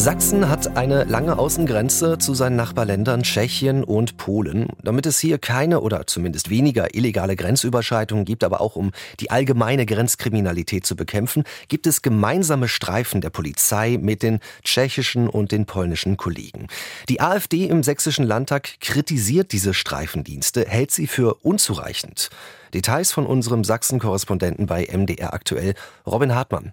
Sachsen hat eine lange Außengrenze zu seinen Nachbarländern Tschechien und Polen. Damit es hier keine oder zumindest weniger illegale Grenzüberschreitungen gibt, aber auch um die allgemeine Grenzkriminalität zu bekämpfen, gibt es gemeinsame Streifen der Polizei mit den tschechischen und den polnischen Kollegen. Die AfD im sächsischen Landtag kritisiert diese Streifendienste, hält sie für unzureichend. Details von unserem Sachsen-Korrespondenten bei MDR aktuell, Robin Hartmann.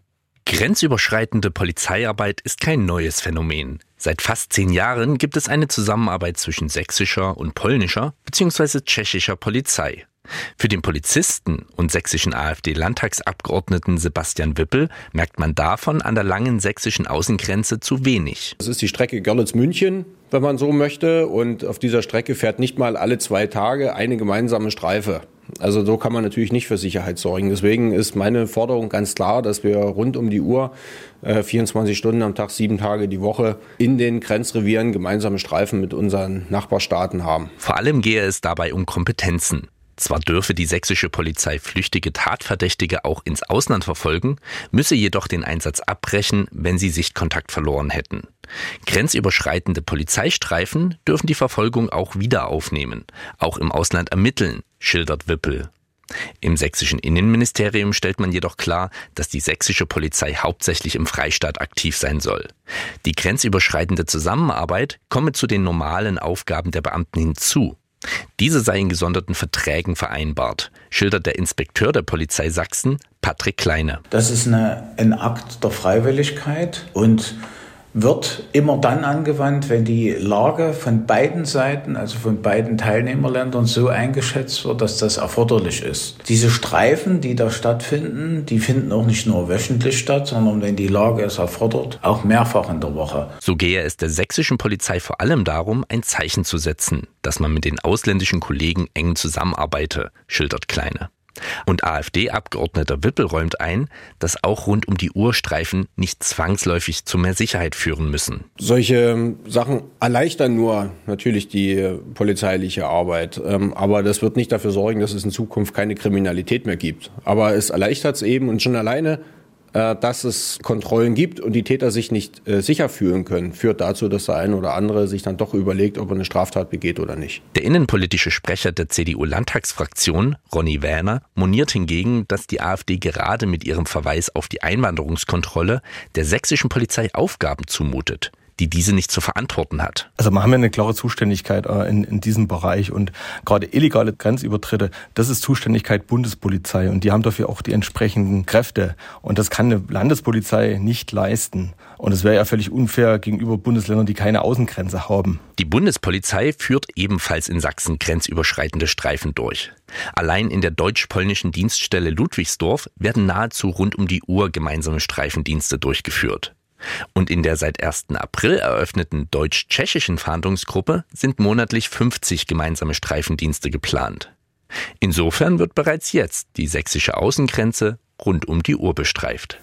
Grenzüberschreitende Polizeiarbeit ist kein neues Phänomen. Seit fast zehn Jahren gibt es eine Zusammenarbeit zwischen sächsischer und polnischer bzw. tschechischer Polizei. Für den Polizisten und sächsischen AfD-Landtagsabgeordneten Sebastian Wippel merkt man davon an der langen sächsischen Außengrenze zu wenig. Das ist die Strecke Görlitz-München, wenn man so möchte. Und auf dieser Strecke fährt nicht mal alle zwei Tage eine gemeinsame Streife. Also so kann man natürlich nicht für Sicherheit sorgen. Deswegen ist meine Forderung ganz klar, dass wir rund um die Uhr, äh, 24 Stunden am Tag, sieben Tage die Woche in den Grenzrevieren gemeinsame Streifen mit unseren Nachbarstaaten haben. Vor allem gehe es dabei um Kompetenzen. Zwar dürfe die sächsische Polizei flüchtige Tatverdächtige auch ins Ausland verfolgen, müsse jedoch den Einsatz abbrechen, wenn sie Sichtkontakt verloren hätten. Grenzüberschreitende Polizeistreifen dürfen die Verfolgung auch wieder aufnehmen, auch im Ausland ermitteln, schildert Wippel. Im sächsischen Innenministerium stellt man jedoch klar, dass die sächsische Polizei hauptsächlich im Freistaat aktiv sein soll. Die grenzüberschreitende Zusammenarbeit komme zu den normalen Aufgaben der Beamten hinzu. Diese sei in gesonderten Verträgen vereinbart, schildert der Inspekteur der Polizei Sachsen, Patrick Kleine. Das ist eine, ein Akt der Freiwilligkeit und wird immer dann angewandt, wenn die Lage von beiden Seiten, also von beiden Teilnehmerländern, so eingeschätzt wird, dass das erforderlich ist. Diese Streifen, die da stattfinden, die finden auch nicht nur wöchentlich statt, sondern wenn die Lage es erfordert, auch mehrfach in der Woche. So gehe es der sächsischen Polizei vor allem darum, ein Zeichen zu setzen, dass man mit den ausländischen Kollegen eng zusammenarbeite, schildert Kleine. Und AfD-Abgeordneter Wippel räumt ein, dass auch rund um die Uhrstreifen nicht zwangsläufig zu mehr Sicherheit führen müssen. Solche Sachen erleichtern nur natürlich die polizeiliche Arbeit. Ähm, aber das wird nicht dafür sorgen, dass es in Zukunft keine Kriminalität mehr gibt. Aber es erleichtert es eben und schon alleine dass es Kontrollen gibt und die Täter sich nicht äh, sicher fühlen können, führt dazu, dass der eine oder andere sich dann doch überlegt, ob er eine Straftat begeht oder nicht. Der innenpolitische Sprecher der CDU-Landtagsfraktion, Ronny Wähner, moniert hingegen, dass die AfD gerade mit ihrem Verweis auf die Einwanderungskontrolle der sächsischen Polizei Aufgaben zumutet die diese nicht zu verantworten hat. Also wir haben ja eine klare Zuständigkeit äh, in, in diesem Bereich und gerade illegale Grenzübertritte, das ist Zuständigkeit Bundespolizei und die haben dafür auch die entsprechenden Kräfte und das kann eine Landespolizei nicht leisten. Und es wäre ja völlig unfair gegenüber Bundesländern, die keine Außengrenze haben. Die Bundespolizei führt ebenfalls in Sachsen grenzüberschreitende Streifen durch. Allein in der deutsch-polnischen Dienststelle Ludwigsdorf werden nahezu rund um die Uhr gemeinsame Streifendienste durchgeführt. Und in der seit 1. April eröffneten deutsch-tschechischen Fahndungsgruppe sind monatlich 50 gemeinsame Streifendienste geplant. Insofern wird bereits jetzt die sächsische Außengrenze rund um die Uhr bestreift.